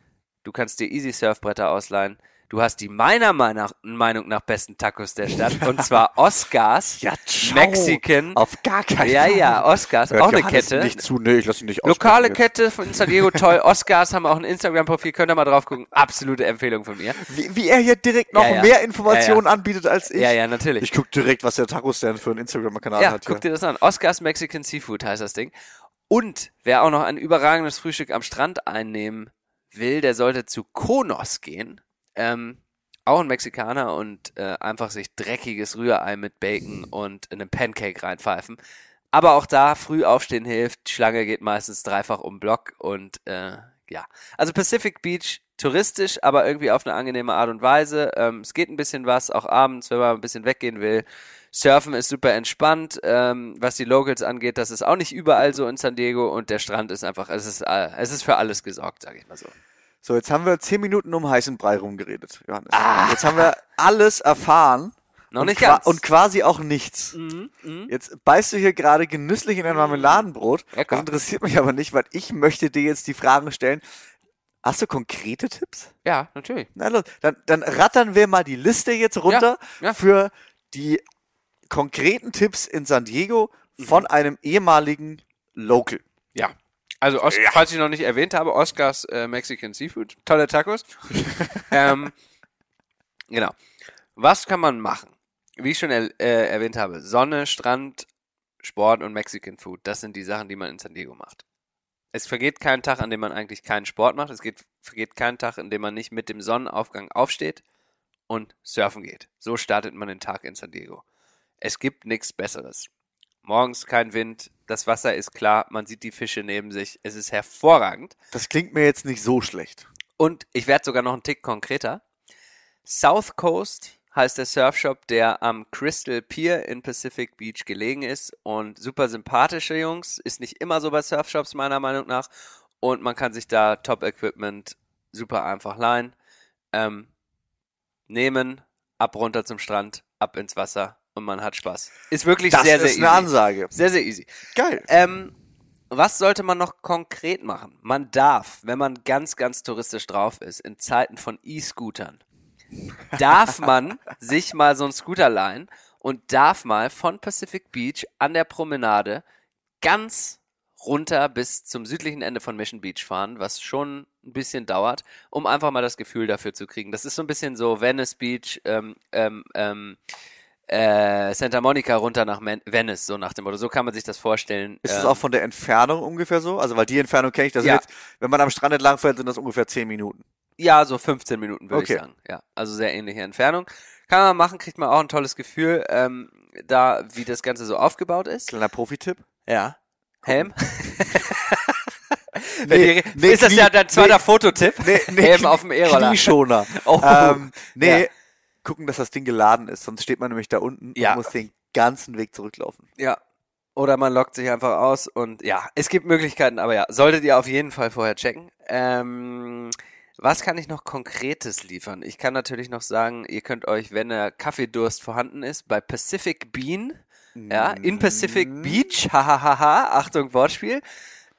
Du kannst dir easy Surfbretter ausleihen. Du hast die meiner Meinung nach besten Tacos der Stadt und zwar Oscars, Ja, ciao. Mexican. Auf gar keinen Ja, Fall. ja, Oscars, Hört auch eine Kette. Nicht zu, nee, ich lass ihn nicht Lokale Kette von San Diego, toll. Oscars haben auch ein Instagram-Profil, könnt ihr mal drauf gucken. Absolute Empfehlung von mir. Wie, wie er hier direkt noch Ja, ja. mehr Informationen Ja, ja. anbietet als ich. Ja, ja, natürlich. Ich guck direkt, was der Taco-Stand für einen Instagram-Kanal Ja, hat. guck hier. dir das an. Oscars Mexican Seafood heißt das Ding. Und wer auch noch ein überragendes Frühstück am Strand einnehmen will, der sollte zu Konos gehen. Ähm, auch ein Mexikaner und äh, einfach sich dreckiges Rührei mit Bacon und einem Pancake reinpfeifen. Aber auch da früh aufstehen hilft. Die Schlange geht meistens dreifach um Block und äh, ja. Also Pacific Beach touristisch, aber irgendwie auf eine angenehme Art und Weise. Ähm, es geht ein bisschen was, auch abends, wenn man ein bisschen weggehen will. Surfen ist super entspannt. Ähm, was die Locals angeht, das ist auch nicht überall so in San Diego und der Strand ist einfach, es ist, äh, es ist für alles gesorgt, sage ich mal so. So, jetzt haben wir zehn Minuten um heißen Brei rumgeredet, Johannes. Ah. Jetzt haben wir alles erfahren. Noch und nicht ganz. Und quasi auch nichts. Mhm, mhm. Jetzt beißt du hier gerade genüsslich in ein Marmeladenbrot. Lecker. Das interessiert mich aber nicht, weil ich möchte dir jetzt die Fragen stellen. Hast du konkrete Tipps? Ja, natürlich. Na los, dann, dann rattern wir mal die Liste jetzt runter Ja, ja. für die konkreten Tipps in San Diego Mhm. von einem ehemaligen Local. Ja. Also, Os falls ich noch nicht erwähnt habe, Oscars äh, Mexican Seafood. Tolle Tacos. ähm, genau. Was kann man machen? Wie ich schon er äh, erwähnt habe, Sonne, Strand, Sport und Mexican Food. Das sind die Sachen, die man in San Diego macht. Es vergeht kein Tag, an dem man eigentlich keinen Sport macht. Es geht, vergeht kein Tag, in dem man nicht mit dem Sonnenaufgang aufsteht und surfen geht. So startet man den Tag in San Diego. Es gibt nichts Besseres. Morgens kein Wind, das Wasser ist klar, man sieht die Fische neben sich. Es ist hervorragend. Das klingt mir jetzt nicht so schlecht. Und ich werde sogar noch einen Tick konkreter. South Coast heißt der Surfshop, der am Crystal Pier in Pacific Beach gelegen ist. Und super sympathische Jungs. Ist nicht immer so bei Surfshops, meiner Meinung nach. Und man kann sich da Top-Equipment super einfach leihen. Ähm, nehmen, ab runter zum Strand, ab ins Wasser und man hat Spaß. Ist wirklich Das sehr, sehr ist easy. eine Ansage. Sehr, sehr easy. Geil. Ähm, was sollte man noch konkret machen? Man darf, wenn man ganz, ganz touristisch drauf ist, in Zeiten von E-Scootern, darf man sich mal so einen Scooter leihen und darf mal von Pacific Beach an der Promenade ganz runter bis zum südlichen Ende von Mission Beach fahren, was schon ein bisschen dauert, um einfach mal das Gefühl dafür zu kriegen. Das ist so ein bisschen so Venice Beach, ähm, ähm, ähm, äh, Santa Monica runter nach Man Venice, so nach dem Motto. So kann man sich das vorstellen. Ist es Ähm, auch von der Entfernung ungefähr so? Also, weil die Entfernung kenne ich, das Ja. jetzt, wenn man am Strand entlang fährt, sind das ungefähr zehn Minuten. Ja, so 15 Minuten würde Okay. ich sagen. Ja, also sehr ähnliche Entfernung. Kann man machen, kriegt man auch ein tolles Gefühl, ähm, da wie das Ganze so aufgebaut ist. Kleiner Profi-Tipp. Ja. Helm? Nee, Die- ist das ja dein zweiter nee, Fototipp? Nee, nee, Helm auf dem E-Roller. Knieschoner. Oh. ähm, nee, Ja. Gucken, dass das Ding geladen ist, sonst steht man nämlich da unten Ja. und muss den ganzen Weg zurücklaufen. Ja. Oder man lockt sich einfach aus und ja, es gibt Möglichkeiten, aber ja, solltet ihr auf jeden Fall vorher checken. Ähm, was kann ich noch Konkretes liefern? Ich kann natürlich noch sagen, ihr könnt euch, wenn der Kaffeedurst vorhanden ist, bei Pacific Bean Ja, in Pacific mm. Beach, hahaha, Achtung, Wortspiel.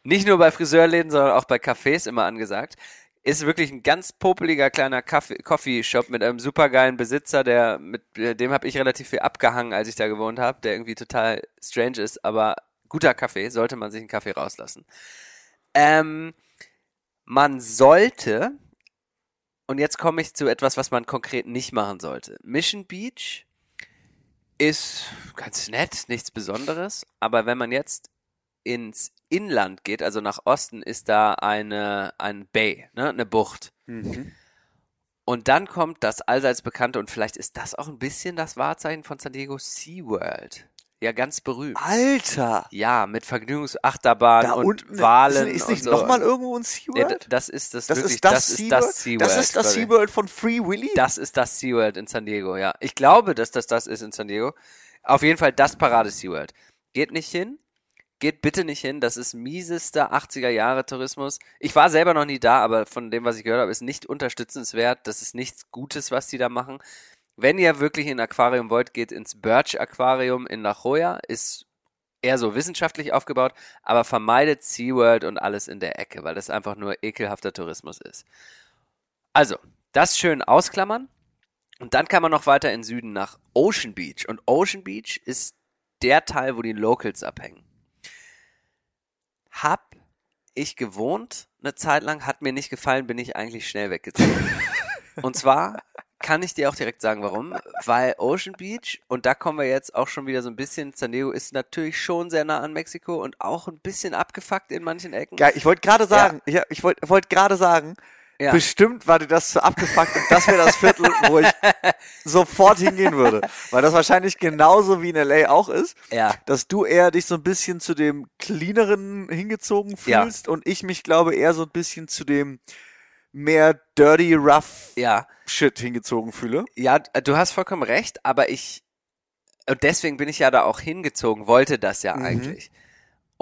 Nicht nur bei Friseurläden, sondern auch bei Cafés immer angesagt. Ist wirklich ein ganz popeliger kleiner Coffee-Shop mit einem supergeilen Besitzer, der mit dem habe ich relativ viel abgehangen, als ich da gewohnt habe, der irgendwie total strange ist, aber guter Kaffee, sollte man sich einen Kaffee rauslassen. Ähm, man sollte, und jetzt komme ich zu etwas, was man konkret nicht machen sollte. Mission Beach ist ganz nett, nichts Besonderes, aber wenn man jetzt ins Inland geht, also nach Osten, ist da eine ein Bay, ne, eine Bucht. Mhm. Und dann kommt das allseits bekannte und vielleicht ist das auch ein bisschen das Wahrzeichen von San Diego SeaWorld. Ja, ganz berühmt. Alter! Ja, mit Vergnügungsachterbahn und unten, Wahlen. Ist, ist nicht so. nochmal irgendwo ein SeaWorld? Ja, das ist das, das wirklich, ist das, das ist das SeaWorld. Das ist das SeaWorld von Free Willy? Das ist das SeaWorld in San Diego, ja. Ich glaube, dass das das ist in San Diego. Auf jeden Fall das Parade SeaWorld. Geht nicht hin. Geht bitte nicht hin. Das ist miesester 80er Jahre Tourismus. Ich war selber noch nie da, aber von dem, was ich gehört habe, ist nicht unterstützenswert. Das ist nichts Gutes, was die da machen. Wenn ihr wirklich in ein Aquarium wollt, geht ins Birch Aquarium in La Jolla. Ist eher so wissenschaftlich aufgebaut, aber vermeidet SeaWorld und alles in der Ecke, weil das einfach nur ekelhafter Tourismus ist. Also, das schön ausklammern. Und dann kann man noch weiter in Süden nach Ocean Beach. Und Ocean Beach ist der Teil, wo die Locals abhängen. Hab ich gewohnt eine Zeit lang, hat mir nicht gefallen, bin ich eigentlich schnell weggezogen. Und zwar kann ich dir auch direkt sagen, warum. Weil Ocean Beach, und da kommen wir jetzt auch schon wieder so ein bisschen, San Diego ist natürlich schon sehr nah an Mexiko und auch ein bisschen abgefuckt in manchen Ecken. Geil, ich wollte gerade sagen, ja. ich, ich wollte wollt gerade sagen, ja. Bestimmt war dir das zu abgefuckt und das wäre das Viertel, wo ich sofort hingehen würde. Weil das wahrscheinlich genauso wie in LA auch ist, ja. dass du eher dich so ein bisschen zu dem cleaneren hingezogen fühlst ja. und ich mich glaube eher so ein bisschen zu dem mehr dirty, rough ja. Shit hingezogen fühle. Ja, du hast vollkommen recht, aber ich, und deswegen bin ich ja da auch hingezogen, wollte das ja mhm. eigentlich.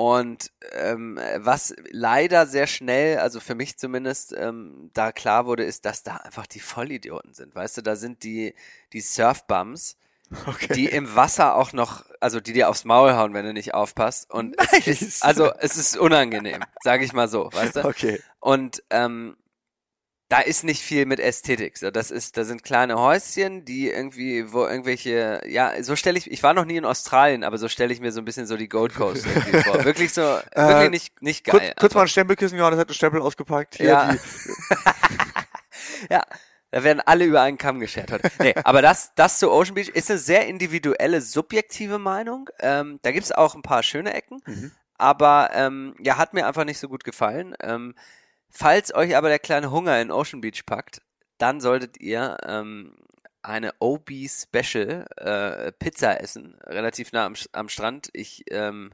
Und ähm, was leider sehr schnell, also für mich zumindest, ähm, da klar wurde, ist, dass da einfach die Vollidioten sind. Weißt du, da sind die, die Surfbums, okay. die im Wasser auch noch, also die dir aufs Maul hauen, wenn du nicht aufpasst. Und nice. es ist, also es ist unangenehm, sage ich mal so, weißt du? Okay. Und ähm, da ist nicht viel mit Ästhetik. So, das ist, da sind kleine Häuschen, die irgendwie, wo irgendwelche, ja, so stelle ich, ich war noch nie in Australien, aber so stelle ich mir so ein bisschen so die Gold Coast irgendwie vor. Wirklich so, äh, wirklich nicht, nicht geil. Kurz, kurz mal ein Stempelkissen, Johannes hat ein Stempel ausgepackt. Hier ja. ja. Da werden alle über einen Kamm geschert heute. Nee, aber das, das zu Ocean Beach ist eine sehr individuelle, subjektive Meinung. Ähm, da gibt's auch ein paar schöne Ecken, mhm. aber ähm, ja, hat mir einfach nicht so gut gefallen. Ähm, Falls euch aber der kleine Hunger in Ocean Beach packt, dann solltet ihr ähm, eine OB Special äh, Pizza essen, relativ nah am, am Strand. Ich ähm,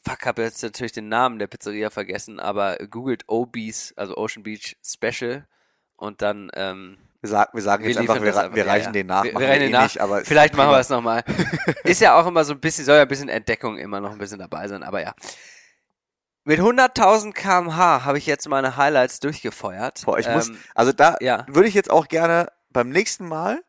fuck, habe jetzt natürlich den Namen der Pizzeria vergessen, aber googelt OBs, also Ocean Beach Special und dann ähm, wir, sagen, wir sagen jetzt einfach, wir, einfach, wir reichen ja, den nach. Wir, wir reichen den eh nach. Nicht, aber Vielleicht machen wir es nochmal. Ist ja auch immer so ein bisschen, soll ja ein bisschen Entdeckung immer noch ein bisschen dabei sein, aber ja. Mit 100.000 kmh habe ich jetzt meine Highlights durchgefeuert. Boah, ich ähm, muss, also da ja. würde ich jetzt auch gerne beim nächsten Mal,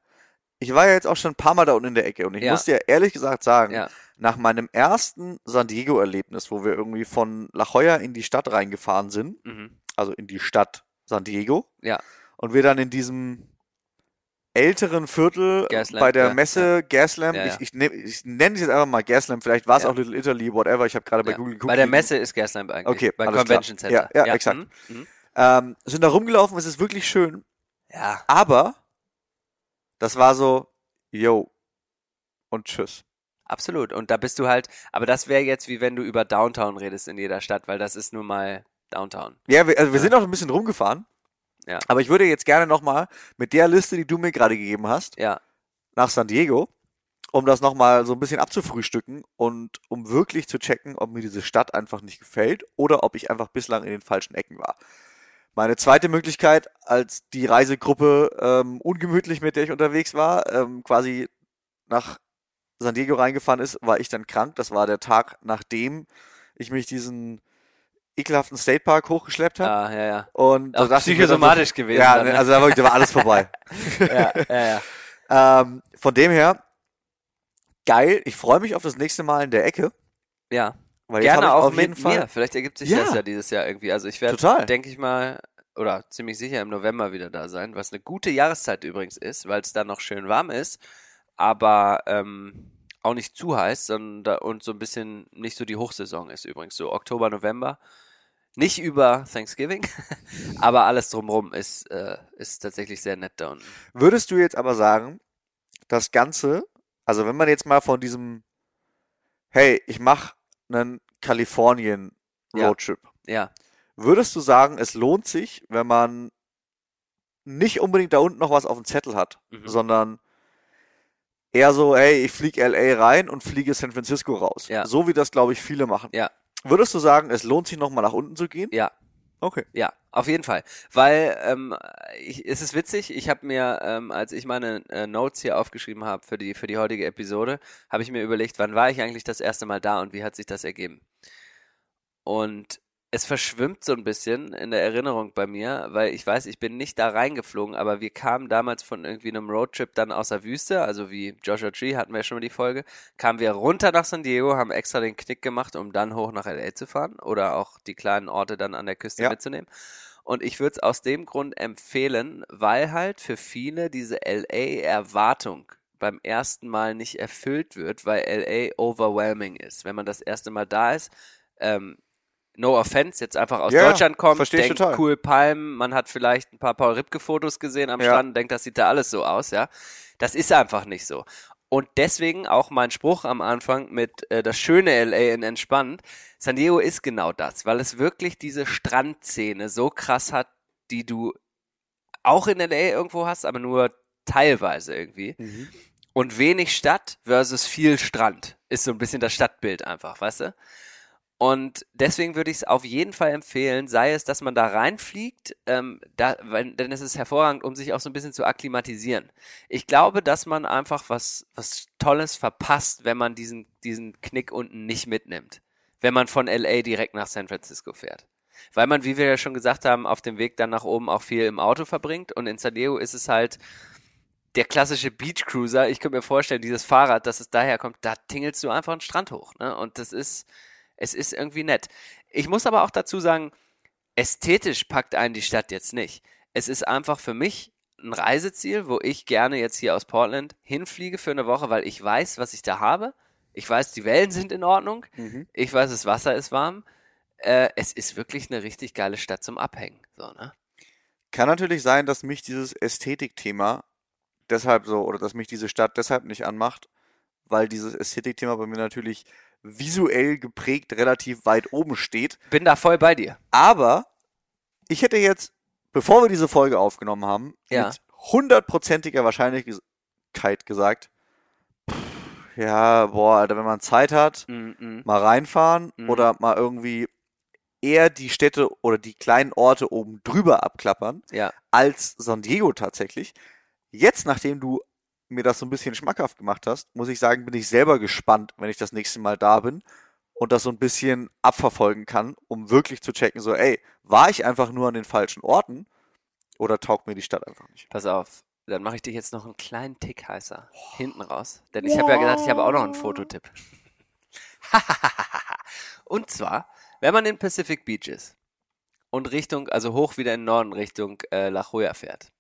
ich war ja jetzt auch schon ein paar Mal da unten in der Ecke und ich ja. muss dir ehrlich gesagt sagen, ja. nach meinem ersten San Diego-Erlebnis, wo wir irgendwie von La Jolla in die Stadt reingefahren sind, mhm. also in die Stadt San Diego, ja. und wir dann in diesem älteren Viertel Gaslamp, bei der Messe ja. Gaslamp. Ja, ja. Ich, ich, nehm, ich nenne es jetzt einfach mal Gaslamp. Vielleicht war es auch Little Italy, whatever. Ich habe gerade bei Google geguckt. Bei der Messe ist Gaslamp eigentlich. Okay, bei Convention klar. Center. Ja, ja, exakt. Mhm. Mhm. Ähm, sind da rumgelaufen, es ist wirklich schön. Ja. Aber das war so, yo und tschüss. Absolut. Und da bist du halt, aber das wäre jetzt wie wenn du über Downtown redest in jeder Stadt, weil das ist nun mal Downtown. Ja, wir, also wir sind auch ein bisschen rumgefahren. Ja. Aber ich würde jetzt gerne nochmal mit der Liste, die du mir gerade gegeben hast, ja. nach San Diego, um das nochmal so ein bisschen abzufrühstücken und um wirklich zu checken, ob mir diese Stadt einfach nicht gefällt oder ob ich einfach bislang in den falschen Ecken war. Meine zweite Möglichkeit, als die Reisegruppe ähm, ungemütlich, mit der ich unterwegs war, ähm, quasi nach San Diego reingefahren ist, war ich dann krank. Das war der Tag, nachdem ich mich diesen ekelhaften State Park hochgeschleppt habe. Ah, ja, ja. Und Auch psychosomatisch so, gewesen. Ja, dann, ne? also da war, da war alles vorbei. ja, ja, ja. ähm, von dem her, geil. Ich freue mich auf das nächste Mal in der Ecke. Ja. Weil Gerne auch auf jeden Fall. mir. Vielleicht ergibt sich Ja. das ja dieses Jahr irgendwie. Also ich werde, denke ich mal, oder ziemlich sicher im November wieder da sein, was eine gute Jahreszeit übrigens ist, weil es da noch schön warm ist, aber ähm, auch nicht zu heiß, sondern da, und so ein bisschen nicht so die Hochsaison ist übrigens. So Oktober, November. Nicht über Thanksgiving, aber alles drumrum ist, äh, ist tatsächlich sehr nett da unten. Würdest du jetzt aber sagen, das Ganze, also wenn man jetzt mal von diesem, hey, ich mache einen Kalifornien Ja. Roadtrip, Ja, würdest du sagen, es lohnt sich, wenn man nicht unbedingt da unten noch was auf dem Zettel hat, Mhm. sondern eher so, hey, ich fliege LA rein und fliege San Francisco raus. Ja. So wie das, glaube ich, viele machen. ja, Würdest du sagen, es lohnt sich nochmal nach unten zu gehen? ja. Okay. Ja, auf jeden Fall. Weil ähm, ich, es ist witzig, ich habe mir, ähm, als ich meine äh, Notes hier aufgeschrieben habe für die, für die heutige Episode, habe ich mir überlegt, wann war ich eigentlich das erste Mal da und wie hat sich das ergeben. Und es verschwimmt so ein bisschen in der Erinnerung bei mir, weil ich weiß, ich bin nicht da reingeflogen, aber wir kamen damals von irgendwie einem Roadtrip dann aus der Wüste, also wie Joshua Tree hatten wir schon mal die Folge, kamen wir runter nach San Diego, haben extra den Knick gemacht, um dann hoch nach LA zu fahren oder auch die kleinen Orte dann an der Küste Ja. mitzunehmen. Und ich würde es aus dem Grund empfehlen, weil halt für viele diese LA-Erwartung beim ersten Mal nicht erfüllt wird, weil LA overwhelming ist. Wenn man das erste Mal da ist, ähm, no offense, jetzt einfach aus Ja, ja, Deutschland kommt, denkt, total. cool Palmen, man hat vielleicht ein paar Paul Ripke-Fotos gesehen am Ja. Strand und denkt, das sieht da alles so aus, ja. Das ist einfach nicht so. Und deswegen auch mein Spruch am Anfang mit äh, das schöne LA in entspannt. San Diego ist genau das, weil es wirklich diese Strandszene so krass hat, die du auch in LA irgendwo hast, aber nur teilweise irgendwie. Und wenig Stadt versus viel Strand ist so ein bisschen das Stadtbild einfach, weißt du? Und deswegen würde ich es auf jeden Fall empfehlen, sei es, dass man da reinfliegt, ähm, da, weil, denn es ist hervorragend, um sich auch so ein bisschen zu akklimatisieren. Ich glaube, dass man einfach was, was Tolles verpasst, wenn man diesen, diesen Knick unten nicht mitnimmt. Wenn man von LA direkt nach San Francisco fährt. Weil man, wie wir ja schon gesagt haben, auf dem Weg dann nach oben auch viel im Auto verbringt. Und in San Diego ist es halt der klassische Beach Cruiser. Ich könnte mir vorstellen, dieses Fahrrad, dass es daher kommt, da tingelst du einfach einen Strand hoch. Ne? Und das ist, es ist irgendwie nett. Ich muss aber auch dazu sagen, ästhetisch packt einen die Stadt jetzt nicht. Es ist einfach für mich ein Reiseziel, wo ich gerne jetzt hier aus Portland hinfliege für eine Woche, weil ich weiß, was ich da habe. Ich weiß, die Wellen sind in Ordnung. Mhm. Ich weiß, das Wasser ist warm. Äh, es ist wirklich eine richtig geile Stadt zum Abhängen. So, ne? Kann natürlich sein, dass mich dieses Ästhetikthema deshalb so, oder dass mich diese Stadt deshalb nicht anmacht, weil dieses Ästhetikthema bei mir natürlich visuell geprägt relativ weit oben steht. Bin da voll bei dir. Aber ich hätte jetzt, bevor wir diese Folge aufgenommen haben, Ja. mit hundertprozentiger Wahrscheinlichkeit gesagt, pff, ja, boah, Alter, wenn man Zeit hat, Mm -mm. mal reinfahren Mhm. oder mal irgendwie eher die Städte oder die kleinen Orte oben drüber abklappern, Ja. als San Diego tatsächlich. Jetzt, nachdem du mir das so ein bisschen schmackhaft gemacht hast, muss ich sagen, bin ich selber gespannt, wenn ich das nächste Mal da bin und das so ein bisschen abverfolgen kann, um wirklich zu checken, so, ey, war ich einfach nur an den falschen Orten oder taugt mir die Stadt einfach nicht? Pass auf, dann mache ich dich jetzt noch einen kleinen Tick heißer hinten raus. Denn ich habe ja gesagt, ich habe auch noch einen Fototipp. und zwar, wenn man in Pacific Beach ist und Richtung, also hoch wieder in den Norden Richtung äh, La Jolla fährt,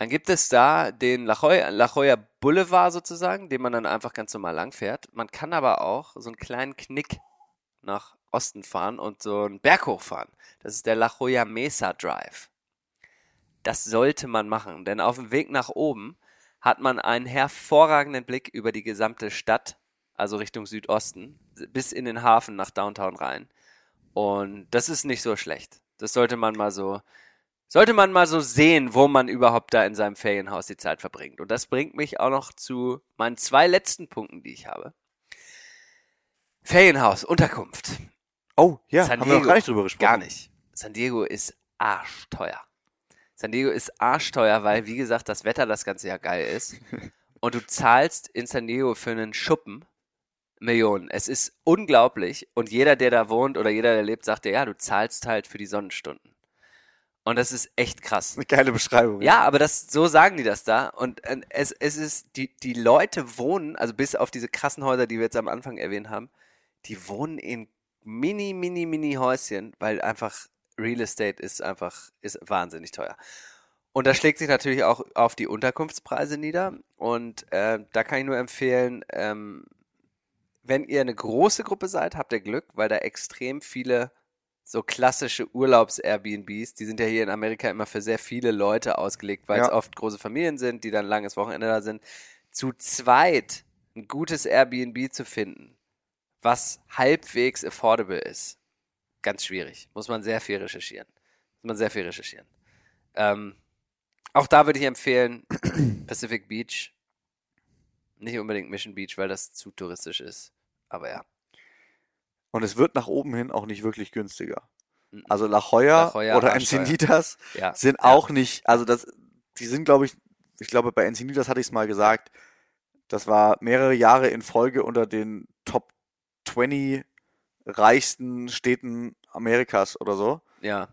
dann gibt es da den La Jolla, La Jolla Boulevard sozusagen, den man dann einfach ganz normal lang fährt. Man kann aber auch so einen kleinen Knick nach Osten fahren und so einen Berg hochfahren. Das ist der La Jolla Mesa Drive. Das sollte man machen, denn auf dem Weg nach oben hat man einen hervorragenden Blick über die gesamte Stadt, also Richtung Südosten, bis in den Hafen nach Downtown rein. Und das ist nicht so schlecht. Das sollte man mal so, sollte man mal so sehen, wo man überhaupt da in seinem Ferienhaus die Zeit verbringt. Und das bringt mich auch noch zu meinen zwei letzten Punkten, die ich habe. Ferienhaus, Unterkunft. Oh, ja, San haben wir noch Diego. gar nicht drüber gesprochen. Gar nicht. San Diego ist arschteuer. San Diego ist arschteuer, weil, wie gesagt, das Wetter das ganze Jahr geil ist. Und du zahlst in San Diego für einen Schuppen Millionen. Es ist unglaublich. Und jeder, der da wohnt oder jeder, der lebt, sagt dir, ja, du zahlst halt für die Sonnenstunden. Und das ist echt krass. Eine geile Beschreibung. Ja, aber das, so sagen die das da. Und es, es ist, die, die Leute wohnen, also bis auf diese krassen Häuser, die wir jetzt am Anfang erwähnt haben, die wohnen in mini, mini, mini Häuschen, weil einfach Real Estate ist einfach, ist wahnsinnig teuer. Und das schlägt sich natürlich auch auf die Unterkunftspreise nieder. Und äh, da kann ich nur empfehlen, ähm, wenn ihr eine große Gruppe seid, habt ihr Glück, weil da extrem viele so klassische Urlaubs-Airbnbs, die sind ja hier in Amerika immer für sehr viele Leute ausgelegt, weil ja. es oft große Familien sind, die dann ein langes Wochenende da sind. Zu zweit ein gutes Airbnb zu finden, was halbwegs affordable ist, ganz schwierig. Muss man sehr viel recherchieren. Muss man sehr viel recherchieren. Ähm, auch da würde ich empfehlen, Pacific Beach. Nicht unbedingt Mission Beach, weil das zu touristisch ist. Aber ja. Und es wird nach oben hin auch nicht wirklich günstiger. Mhm. Also La Jolla, La Jolla oder Encinitas ja. sind ja. auch nicht, also das, die sind glaube ich, ich glaube bei Encinitas hatte ich es mal gesagt, das war mehrere Jahre in Folge unter den Top 20 reichsten Städten Amerikas oder so. Ja.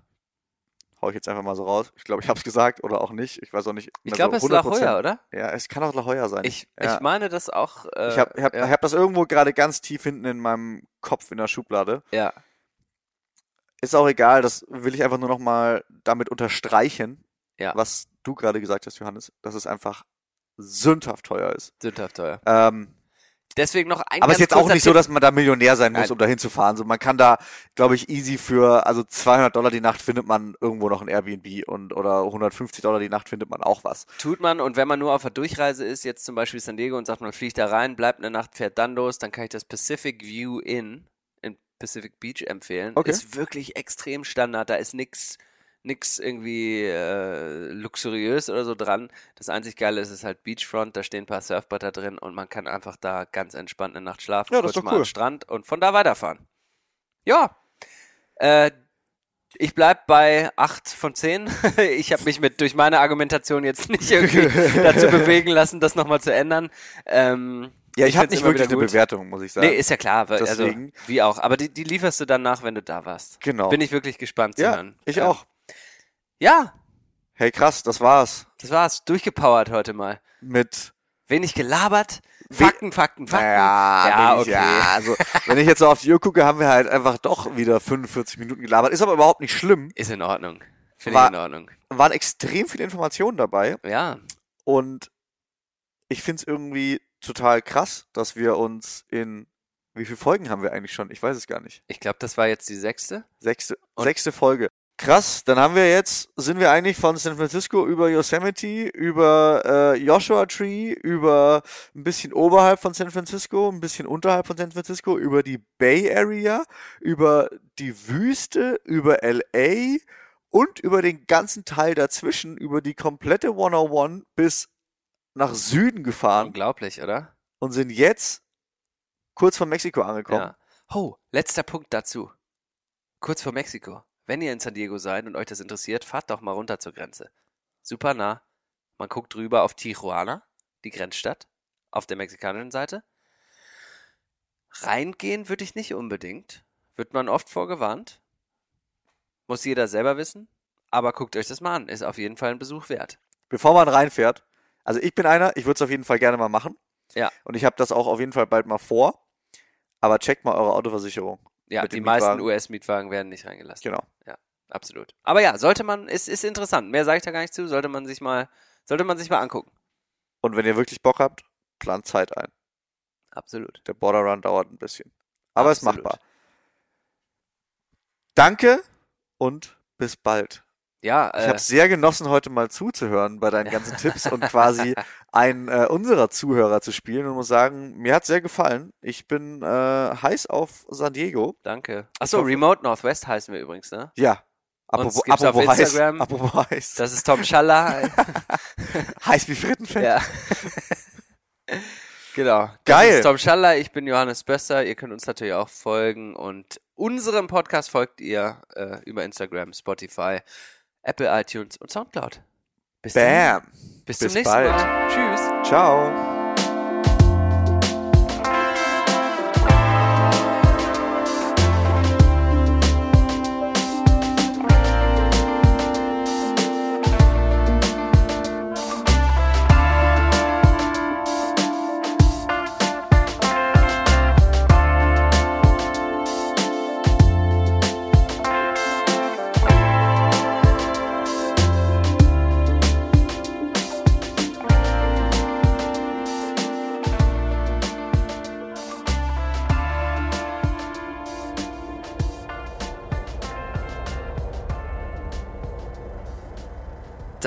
Hau ich jetzt einfach mal so raus. Ich glaube, ich habe es gesagt oder auch nicht. Ich weiß auch nicht. Ich glaube, so es ist La Jolla, oder? Ja, es kann auch La Jolla sein. Ich, ja. ich meine das auch. Äh, ich habe hab, ja. hab das irgendwo gerade ganz tief hinten in meinem Kopf in der Schublade. Ja. Ist auch egal, das will ich einfach nur noch mal damit unterstreichen, ja. was du gerade gesagt hast, Johannes, dass es einfach sündhaft teuer ist. Sündhaft teuer. Ähm, Deswegen noch ein Aber es ist jetzt auch nicht Tipp. so, dass man da Millionär sein muss, Nein. um da hinzufahren. So, man kann da, glaube ich, easy für, also 200 Dollar die Nacht findet man irgendwo noch ein Airbnb und, oder 150 Dollar die Nacht findet man auch was. Tut man und wenn man nur auf der Durchreise ist, jetzt zum Beispiel San Diego und sagt, man fliegt da rein, bleibt eine Nacht, fährt dann los, dann kann ich das Pacific View Inn in Pacific Beach empfehlen. Okay. Ist wirklich extrem Standard, da ist nix nichts irgendwie äh, luxuriös oder so dran. Das einzig Geile ist, es ist halt Beachfront, da stehen ein paar Surfbretter drin und man kann einfach da ganz entspannt eine Nacht schlafen, ja, kurz mal cool. am Strand und von da weiterfahren. Ja. Äh, ich bleib bei 8 von 10. ich habe mich mit durch meine Argumentation jetzt nicht irgendwie dazu bewegen lassen, das nochmal zu ändern. Ähm, ja, ich, ich habe nicht wirklich eine Bewertung, muss ich sagen. Nee, ist ja klar. Weil, also, wie auch. Aber die, die lieferst du dann nach, wenn du da warst. Genau. Bin ich wirklich gespannt zu ja, hören. Ich ja. auch. Ja. Hey, krass, das war's. Das war's. Durchgepowert heute mal. Mit wenig gelabert. Fakten, Fakten, Fakten. Ja, ja, okay. ja, also wenn ich jetzt so auf die Uhr gucke, haben wir halt einfach doch wieder 45 Minuten gelabert. Ist aber überhaupt nicht schlimm. Ist in Ordnung. Finde ich in Ordnung. Waren extrem viele Informationen dabei. Ja. Und ich finde es irgendwie total krass, dass wir uns in wie viele Folgen haben wir eigentlich schon? Ich weiß es gar nicht. Ich glaube, das war jetzt die sechste. Sechste, Und sechste Folge. Krass, dann haben wir jetzt, sind wir eigentlich von San Francisco über Yosemite, über äh, Joshua Tree, über ein bisschen oberhalb von San Francisco, ein bisschen unterhalb von San Francisco, über die Bay Area, über die Wüste, über LA und über den ganzen Teil dazwischen, über die komplette 101 bis nach Süden gefahren. Unglaublich, oder? Und sind jetzt kurz vor Mexiko angekommen. Ja. Oh, letzter Punkt dazu. Kurz vor Mexiko. Wenn ihr in San Diego seid und euch das interessiert, fahrt doch mal runter zur Grenze. Super nah. Man guckt drüber auf Tijuana, die Grenzstadt, auf der mexikanischen Seite. Reingehen würde ich nicht unbedingt. Wird man oft vorgewarnt. Muss jeder selber wissen. Aber guckt euch das mal an. Ist auf jeden Fall ein Besuch wert. Bevor man reinfährt, also ich bin einer, ich würde es auf jeden Fall gerne mal machen. Ja. Und ich habe das auch auf jeden Fall bald mal vor. Aber checkt mal eure Autoversicherung. Ja, die meisten US-Mietwagen werden nicht reingelassen. Genau. Absolut. Aber ja, sollte man, ist, ist interessant. Mehr sage ich da gar nicht zu, sollte man sich mal, sollte man sich mal angucken. Und wenn ihr wirklich Bock habt, plant Zeit ein. Absolut. Der Border Run dauert ein bisschen. Aber es ist machbar. Danke und bis bald. Ja, äh, ich habe sehr genossen, heute mal zuzuhören bei deinen ganzen Tipps und quasi einen äh, unserer Zuhörer zu spielen und muss sagen, mir hat sehr gefallen. Ich bin äh, heiß auf San Diego. Danke. Achso, Remote Northwest heißen wir übrigens, ne? Ja. Apropos, Uns apropos auf Instagram. Heiß, apropos heiß. Das ist Tom Schaller. heiß wie Frittenfett. Ja. genau. Das Geil. ist Tom Schaller, ich bin Johannes Bösser. Ihr könnt uns natürlich auch folgen und unserem Podcast folgt ihr äh, über Instagram, Spotify. Apple iTunes und Soundcloud. Bis Bam. Zum, bis, bis zum nächsten bald. Mal. Tschüss. Ciao.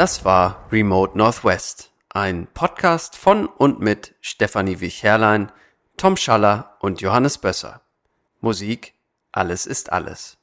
Das war Remote Northwest, ein Podcast von und mit Stefanie Wich-Herrlein, Tom Schaller und Johannes Bösser. Musik Alles ist alles.